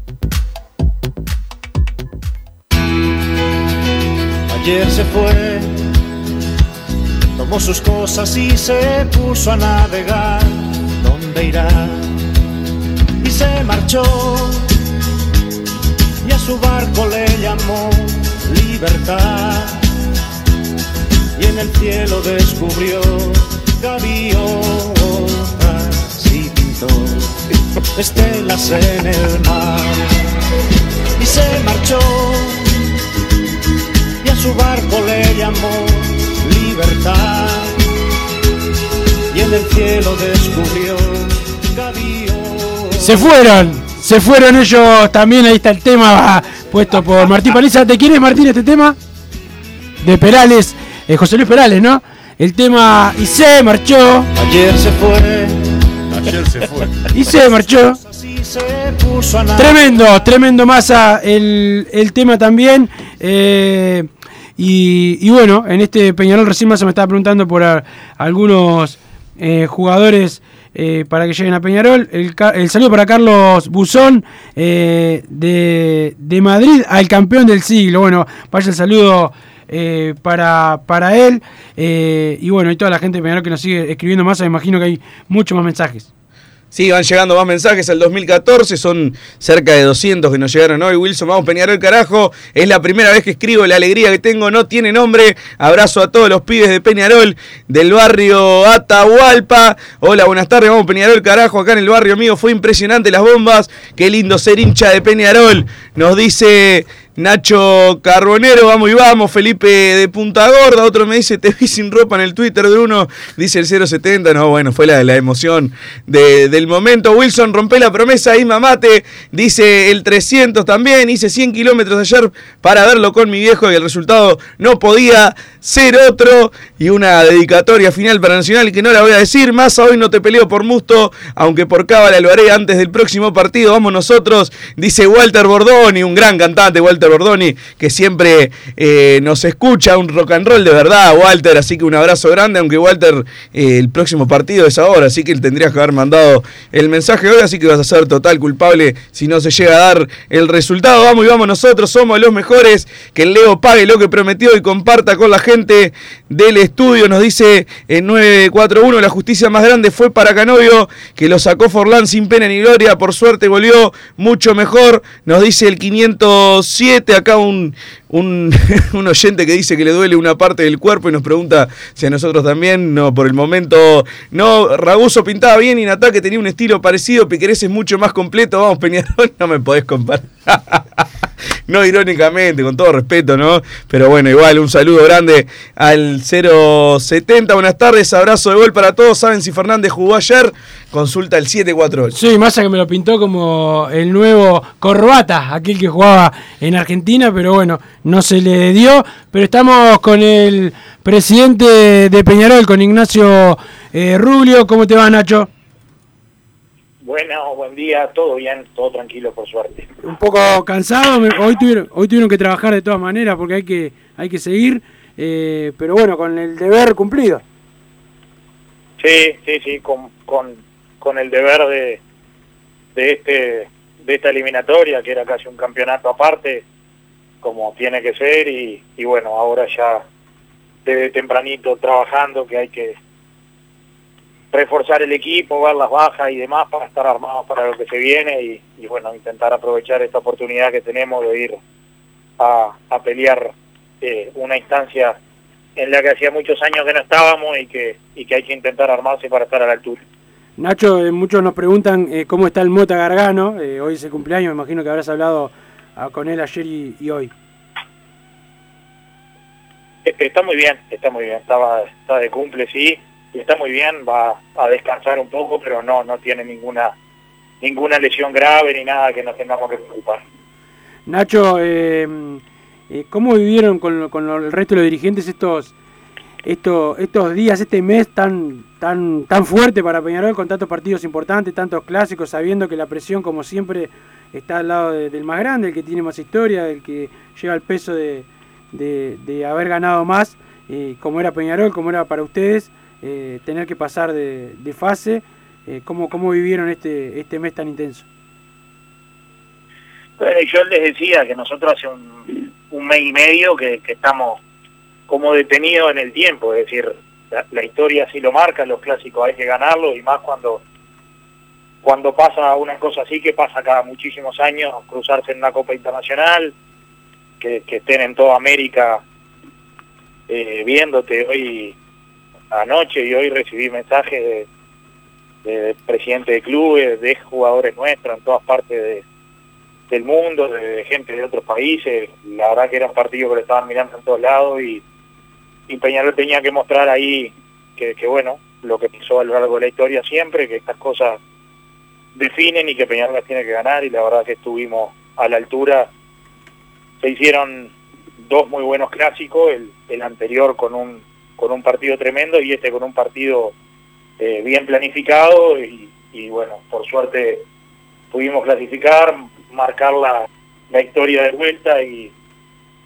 Ayer se fue, tomó sus cosas y se puso a navegar. ¿Dónde irá? Y se marchó. Y a su barco le llamó libertad. Y en el cielo descubrió gaviotas y pintó estelas en el mar. Y se marchó su barco le llamó libertad. Y en el cielo descubrió Se fueron, se fueron ellos también. Ahí está el tema puesto por Martín Paliza. ¿Te quiere Martín este tema? De Perales, eh, José Luis Perales, ¿no? El tema y se marchó. Ayer se fue. Ayer se fue. Y se marchó. Tremendo, tremendo masa el, el tema también. Eh, y, y bueno, en este Peñarol recién más se me estaba preguntando por algunos eh, jugadores eh, para que lleguen a Peñarol. El, el saludo para Carlos Buzón eh, de, de Madrid al campeón del siglo. Bueno, vaya el saludo eh, para, para él. eh, y bueno, y toda la gente de Peñarol que nos sigue escribiendo más, me imagino que hay muchos más mensajes. Sí, van llegando más mensajes al 2014, son cerca de 200 que nos llegaron hoy. Wilson, vamos Peñarol, carajo. Es la primera vez que escribo, la alegría que tengo no tiene nombre. Abrazo a todos los pibes de Peñarol, del barrio Atahualpa. Hola, buenas tardes, vamos Peñarol, carajo. Acá en el barrio mío fue impresionante las bombas. Qué lindo ser hincha de Peñarol. Nos dice Nacho Carbonero, vamos y vamos, Felipe de Punta Gorda, otro me dice, te vi sin ropa en el Twitter de uno, dice el 070, no, bueno, fue la, la emoción de- del momento. Wilson, rompe la promesa, Isma Mate, dice el 300 también, hice 100 kilómetros ayer para verlo con mi viejo y el resultado no podía ser otro. Y una dedicatoria final para Nacional que no la voy a decir, más hoy no te peleo por Musto, aunque por cábala lo haré antes del próximo partido, vamos nosotros, dice Walter Bordoni, un gran cantante, Walter Bordoni, que siempre eh, nos escucha, un rock and roll de verdad, Walter, así que un abrazo grande, aunque Walter, eh, el próximo partido es ahora, así que él tendrías que haber mandado el mensaje hoy, así que vas a ser total culpable si no se llega a dar el resultado. Vamos y vamos nosotros, somos los mejores, que el Leo pague lo que prometió y comparta con la gente del estudio, nos dice en 941, la justicia más grande fue para Canovio, que lo sacó Forlán sin pena ni gloria, por suerte volvió mucho mejor, nos dice el 507, acá un, un, un oyente que dice que le duele una parte del cuerpo y nos pregunta si a nosotros también, no, por el momento no, Raguso pintaba bien y Nataque tenía un estilo parecido, Piquerés es mucho más completo, vamos Peñarol, no me podés comparar. No irónicamente, con todo respeto, ¿no? Pero bueno, igual, un saludo grande al 070. Buenas tardes, abrazo de gol para todos. ¿Saben si Fernández jugó ayer? Consulta el 748. Sí, Massa que me lo pintó como el nuevo Corbata, aquel que jugaba en Argentina, pero bueno, no se le dio. Pero estamos con el presidente de Peñarol, con Ignacio eh, Rubio. ¿Cómo te va, Nacho? Bueno, buen día, todo bien, todo tranquilo por suerte. Un poco cansado, hoy tuvieron, hoy tuvieron que trabajar de todas maneras porque hay que, hay que seguir, eh, pero bueno, con el deber cumplido. Sí, sí, sí, con, con, con el deber de, de este de esta eliminatoria, que era casi un campeonato aparte, como tiene que ser, y, y bueno, ahora ya desde tempranito trabajando, que hay que reforzar el equipo, ver las bajas y demás para estar armados para lo que se viene y, y bueno, intentar aprovechar esta oportunidad que tenemos de ir a, a pelear eh, una instancia en la que hacía muchos años que no estábamos y que, y que hay que intentar armarse para estar a la altura. Nacho, eh, muchos nos preguntan eh, cómo está el Mota Gargano, hoy es el cumpleaños, me imagino que habrás hablado ah, con él ayer y, y hoy. Eh, Está muy bien, está muy bien, estaba, está de cumple, sí, y está muy bien, va a descansar un poco, pero no, no tiene ninguna ninguna lesión grave ni nada que nos tengamos que preocupar. Nacho, eh, eh, ¿cómo vivieron con, con el resto de los dirigentes estos, estos, estos días, este mes tan, tan, tan fuerte para Peñarol, con tantos partidos importantes, tantos clásicos, sabiendo que la presión, como siempre, está al lado de- del más grande, el que tiene más historia, el que lleva el peso de, de- de haber ganado más, eh, como era Peñarol, como era para ustedes, eh, tener que pasar de, de fase? Eh, ¿cómo, ¿Cómo vivieron este, este mes tan intenso? Bueno, y yo les decía que nosotros hace un, un mes y medio que, que estamos como detenidos en el tiempo, es decir, la, historia así lo marca, los clásicos hay que ganarlos y más cuando cuando pasa una cosa así que pasa cada muchísimos años, cruzarse en una Copa Internacional, que, que estén en toda América eh, viéndote hoy anoche y hoy recibí mensajes de, de presidentes de clubes, de jugadores nuestros en todas partes de, del mundo, de, gente de otros países. La verdad que era un partido que lo estaban mirando en todos lados y, Peñarol tenía que mostrar ahí que, bueno, lo que pasó a lo largo de la historia siempre, que estas cosas definen y que Peñarol las tiene que ganar y la verdad que estuvimos a la altura. Se hicieron dos muy buenos clásicos, el anterior con un, con un partido tremendo y este con un partido eh, bien planificado y, bueno, por suerte pudimos clasificar, marcar la, la historia de vuelta y,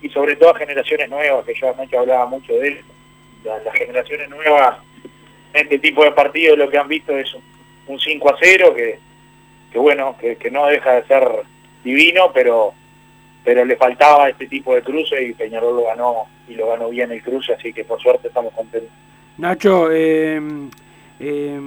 y sobre todo a generaciones nuevas, que yo anoche hablaba mucho de. La- Las generaciones nuevas en este tipo de partidos lo que han visto es un, un 5 a 0 que, que bueno, que, que no deja de ser divino, pero pero le faltaba este tipo de cruce y Peñarol lo ganó y lo ganó bien el cruce, así que por suerte estamos contentos. Nacho, eh, eh,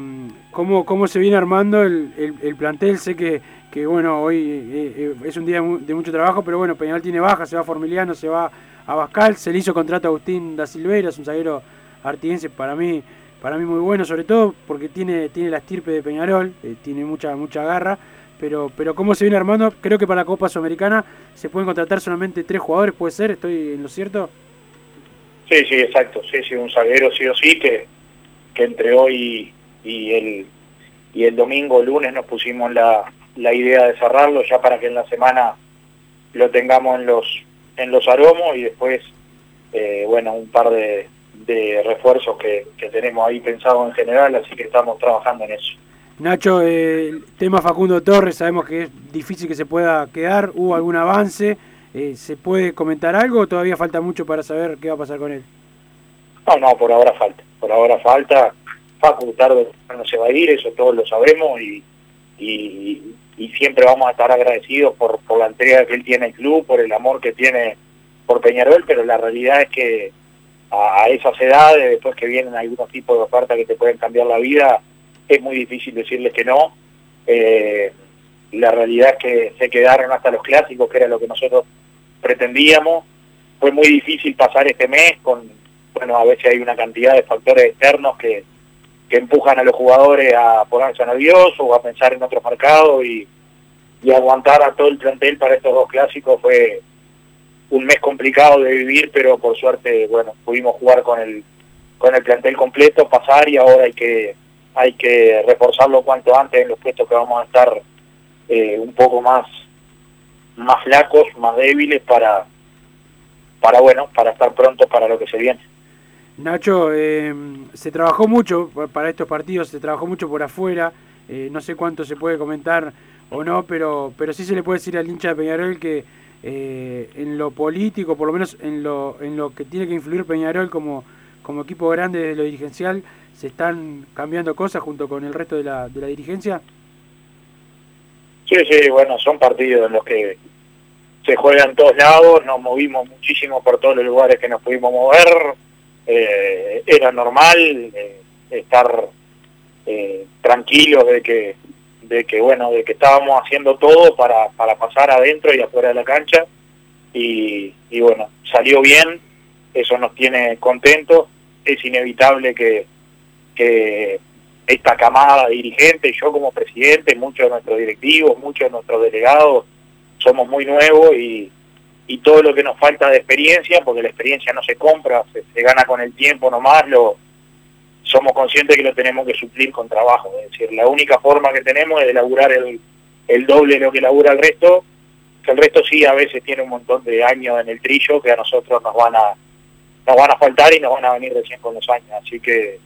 ¿cómo, ¿cómo se viene armando el, el- el plantel? Sé que, que bueno, hoy eh, eh, es un día de mucho trabajo, pero bueno, Peñarol tiene baja, se va Formiliano, se va a Bascal, se le hizo contrato a Agustín da Silveira, es un zaguero artiguense para mí, para mí muy bueno, sobre todo porque tiene, tiene la estirpe de Peñarol, eh, tiene mucha, mucha garra, pero, pero cómo se viene armando, creo que para la Copa Sudamericana se pueden contratar solamente tres jugadores, puede ser, estoy en lo cierto. Sí, sí, exacto, sí, sí, un zaguero sí o sí que, que entre hoy y el, y el domingo, lunes nos pusimos la, la idea de cerrarlo ya para que en la semana lo tengamos en los, en los aromos y después, eh, bueno, un par de, de refuerzos que, que tenemos ahí pensados en general, así que estamos trabajando en eso. Nacho, eh, el tema Facundo Torres, sabemos que es difícil que se pueda quedar, hubo algún avance, Eh, ¿Se puede comentar algo o todavía falta mucho para saber qué va a pasar con él? No, no, por ahora falta. Por ahora falta. Facu tarde no se va a ir, eso todos lo sabemos y, y, y siempre vamos a estar agradecidos por, por la entrega que él tiene al club, por el amor que tiene por Peñarol, pero la realidad es que a, a esas edades, después que vienen algunos tipos de ofertas que te pueden cambiar la vida, es muy difícil decirles que no. Eh, la realidad es que se quedaron hasta los clásicos, que era lo que nosotros pretendíamos. Fue muy difícil pasar este mes con, bueno, a veces hay una cantidad de factores externos que, que empujan a los jugadores a ponerse nerviosos o a pensar en otros mercados y, y aguantar a todo el plantel para estos dos clásicos fue un mes complicado de vivir, pero por suerte, bueno, pudimos jugar con el con el plantel completo, pasar y ahora hay que hay que reforzarlo cuanto antes en los puestos que vamos a estar eh, un poco más más flacos, más débiles para para bueno, para estar prontos para lo que se viene. Nacho, eh, se trabajó mucho pa- para estos partidos, se trabajó mucho por afuera, eh, no sé cuánto se puede comentar o no, pero, pero sí se le puede decir al hincha de Peñarol que eh, en lo político, por lo menos en lo, en lo que tiene que influir Peñarol como, como equipo grande de lo dirigencial, se están cambiando cosas junto con el resto de la, de la dirigencia. Sí, sí, bueno, son partidos en los que se juegan todos lados, nos movimos muchísimo por todos los lugares que nos pudimos mover, eh, era normal eh, estar eh, tranquilos de que, de que, bueno, de que estábamos haciendo todo para, para pasar adentro y afuera de la cancha, y, y bueno, salió bien, eso nos tiene contentos, es inevitable que, que esta camada dirigente, yo como presidente, muchos de nuestros directivos, muchos de nuestros delegados, somos muy nuevos y, y todo lo que nos falta de experiencia, porque la experiencia no se compra, se, se gana con el tiempo nomás, lo somos conscientes que lo tenemos que suplir con trabajo. Es decir, la única forma que tenemos es de laburar el, el doble de lo que labura el resto, que el resto sí a veces tiene un montón de años en el trillo que a nosotros nos van a nos van a faltar y nos van a venir recién con los años. Así que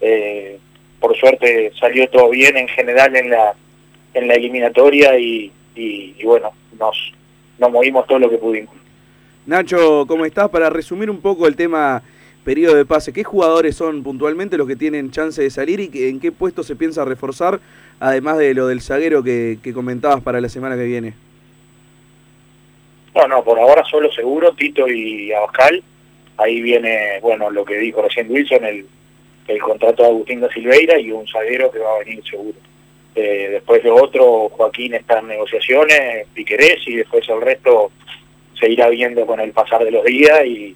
eh, por suerte salió todo bien en general en la en la eliminatoria y, y, y bueno, nos, nos movimos todo lo que pudimos. Nacho, ¿cómo estás? Para resumir un poco el tema periodo de pase, ¿qué jugadores son puntualmente los que tienen chance de salir y en qué puesto se piensa reforzar, además de lo del zaguero que, que comentabas para la semana que viene? No, no, por ahora solo seguro, Tito y Abascal. Ahí viene, bueno, lo que dijo recién Wilson, el, el contrato de Agustín da Silveira y un zaguero que va a venir seguro. Eh, después de otro, Joaquín está en negociaciones, Piquerés, y después el resto se irá viendo con el pasar de los días y,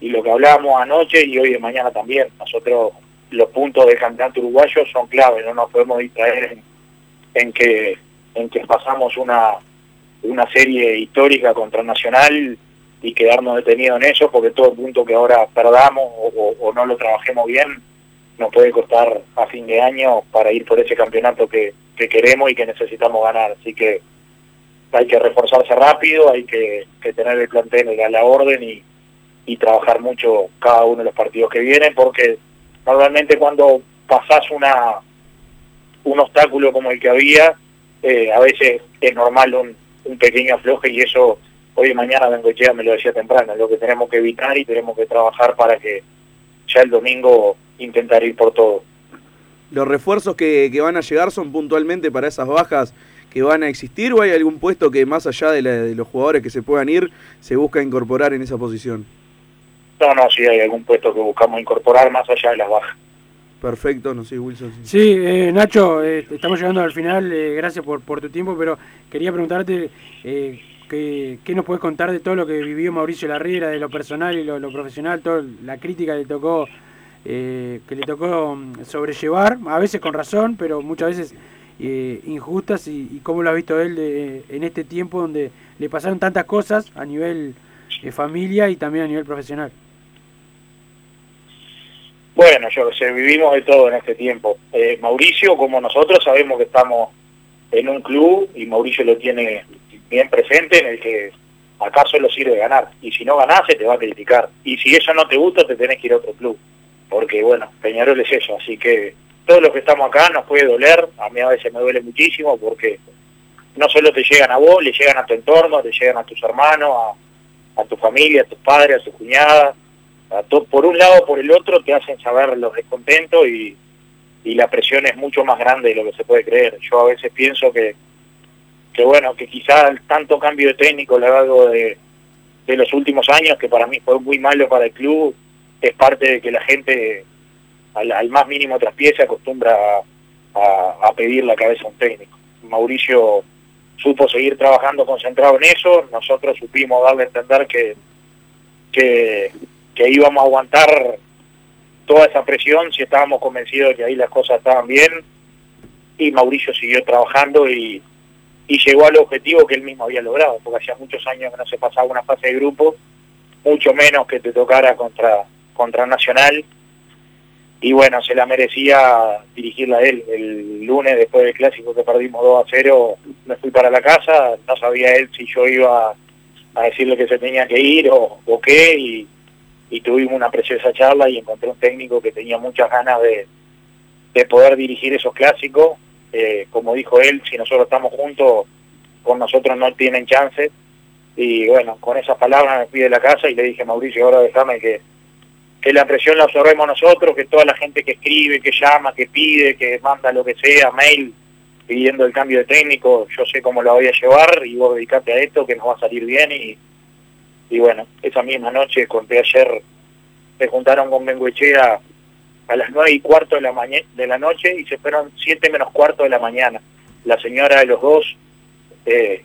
y lo que hablábamos anoche y hoy de mañana también. Nosotros, los puntos del campeonato uruguayo son clave, no nos podemos distraer en, en que en que pasamos una una serie histórica contra Nacional y quedarnos detenidos en eso porque todo punto que ahora perdamos o no lo trabajemos bien nos puede costar a fin de año para ir por ese campeonato que, que queremos y que necesitamos ganar. Así que hay que reforzarse rápido, hay que, tener el plantel a la orden y, y trabajar mucho cada uno de los partidos que vienen porque normalmente cuando pasás una un obstáculo como el que había, eh, a veces es normal un, un pequeño afloje y eso hoy y mañana Bengochea me lo decía temprano, es lo que tenemos que evitar y tenemos que trabajar para que ya el domingo intentar ir por todo. ¿Los refuerzos que, que van a llegar son puntualmente para esas bajas que van a existir o hay algún puesto que más allá de, la- de los jugadores que se puedan ir se busca incorporar en esa posición? No, no, si hay algún puesto que buscamos incorporar más allá de las bajas. Perfecto, no sé, Wilson. Sí, eh, Nacho, eh, estamos llegando al final, eh, gracias por, por tu tiempo, pero quería preguntarte eh, qué, qué nos puedes contar de todo lo que vivió Mauricio Larriera, de lo personal y lo, lo profesional, toda la crítica que le tocó, eh, que le tocó mm, sobrellevar, a veces con razón, pero muchas veces eh, injustas, y, y cómo lo ha visto él de- en este tiempo donde le pasaron tantas cosas a nivel eh, familia y también a nivel profesional. Bueno, yo sé, vivimos de todo en este tiempo. Eh, Mauricio, como nosotros, sabemos que estamos en un club y Mauricio lo tiene bien presente en el que acá solo sirve ganar. Y si no ganás, se te va a criticar. Y si eso no te gusta, te tenés que ir a otro club. Porque, bueno, Peñarol es eso. Así que todos los que estamos acá nos puede doler. A mí a veces me duele muchísimo porque no solo te llegan a vos, le llegan a tu entorno, te llegan a tus hermanos, a, tu familia, a tus padres, a tus cuñadas, a to- por un lado o por el otro te hacen saber los descontentos y, y la presión es mucho más grande de lo que se puede creer. Yo a veces pienso que, que bueno, que quizá el tanto cambio de técnico a lo largo de, de los últimos años, que para mí fue muy malo para el club, es parte de que la gente al, al más mínimo traspié se acostumbra a, pedir la cabeza a un técnico. Mauricio supo seguir trabajando concentrado en eso, nosotros supimos darle a entender que, que, que íbamos a aguantar toda esa presión si estábamos convencidos de que ahí las cosas estaban bien y Mauricio siguió trabajando y, y llegó al objetivo que él mismo había logrado, porque hacía muchos años que no se pasaba una fase de grupo, mucho menos que te tocara contra, contra Nacional y bueno, se la merecía dirigirla él. El lunes, después del clásico que perdimos 2 a 0, me fui para la casa, no sabía él si yo iba a decirle que se tenía que ir o, qué, y, y tuvimos una preciosa charla y encontré un técnico que tenía muchas ganas de, de poder dirigir esos clásicos. Eh, como dijo él, si nosotros estamos juntos, con nosotros no tienen chance. Y bueno, con esas palabras me fui de la casa y le dije, Mauricio, ahora déjame que, que la presión la absorbemos nosotros, que toda la gente que escribe, que llama, que pide, que manda lo que sea, mail, pidiendo el cambio de técnico, yo sé cómo lo voy a llevar y vos dedicate a esto que nos va a salir bien y, y bueno, esa misma noche, conté ayer, se juntaron con Benguechea a las nueve y cuarto de la, maña- de la noche y se fueron siete menos cuarto de la mañana. La señora de los dos, eh,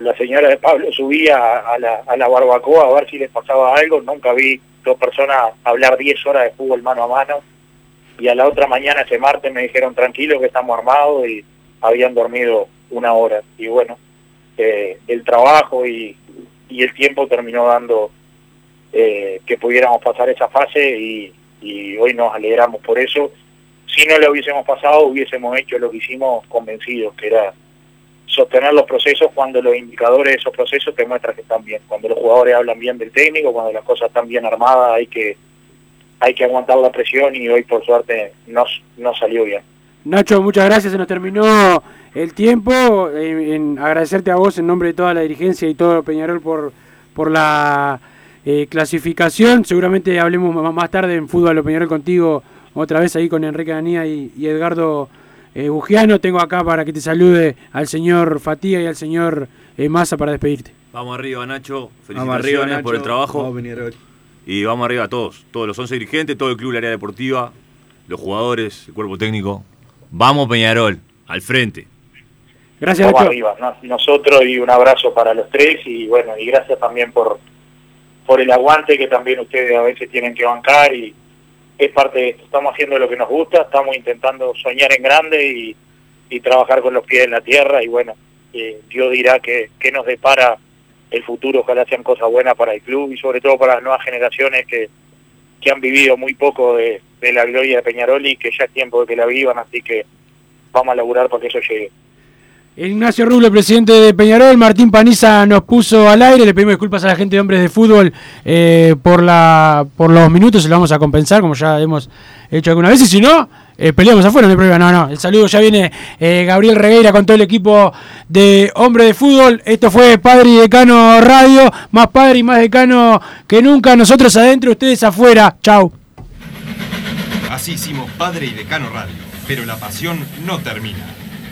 la señora de Pablo subía a la, a la barbacoa a ver si les pasaba algo, nunca vi dos personas hablar 10 horas de fútbol mano a mano. Y a la otra mañana ese martes me dijeron tranquilo que estamos armados y habían dormido una hora y bueno eh, el trabajo y, y el tiempo terminó dando eh, que pudiéramos pasar esa fase y, y hoy nos alegramos por eso. Si no lo hubiésemos pasado hubiésemos hecho lo que hicimos convencidos que era sostener los procesos cuando los indicadores de esos procesos te muestran que están bien cuando los jugadores hablan bien del técnico cuando las cosas están bien armadas hay que hay que aguantar la presión y hoy por suerte no, no salió bien Nacho, muchas gracias. Se nos terminó el tiempo. En, agradecerte a vos en nombre de toda la dirigencia y todo Peñarol por, por la eh, clasificación. Seguramente hablemos más tarde en fútbol Peñarol contigo, otra vez ahí con Enrique Danía y, y Edgardo eh, Bugiano. Tengo acá para que te salude al señor Fatiga y al señor eh, Massa para despedirte. Vamos arriba, Nacho. Felicitaciones arriba, por el trabajo. Vamos, Peñarol. Y vamos arriba a todos. Todos los 11 dirigentes, todo el club, el área deportiva, los jugadores, el cuerpo técnico. Vamos, Peñarol, al frente. Gracias, Vamos Nacho. arriba, ¿no? nosotros y un abrazo para los tres y bueno, y gracias también por, por el aguante que también ustedes a veces tienen que bancar y es parte de esto, estamos haciendo lo que nos gusta, estamos intentando soñar en grande y, trabajar con los pies en la tierra y bueno, eh, Dios dirá que, que nos depara el futuro, ojalá sean cosas buenas para el club y sobre todo para las nuevas generaciones que, que han vivido muy poco de, de la gloria de Peñarol y que ya es tiempo de que la vivan, así que vamos a laburar para que eso llegue. Ignacio Ruble, presidente de Peñarol, Martín Paniza nos puso al aire, le pedimos disculpas a la gente de Hombres de Fútbol eh, por la por los minutos, se lo vamos a compensar como ya hemos hecho algunas veces, si no, eh, peleamos afuera, no hay problema, no, no, el saludo ya viene eh, Gabriel Regueira con todo el equipo de Hombres de Fútbol, esto fue Padre y Decano Radio, más padre y más decano que nunca, nosotros adentro, ustedes afuera, chau. Así hicimos Padre y Decano Radio, pero la pasión no termina.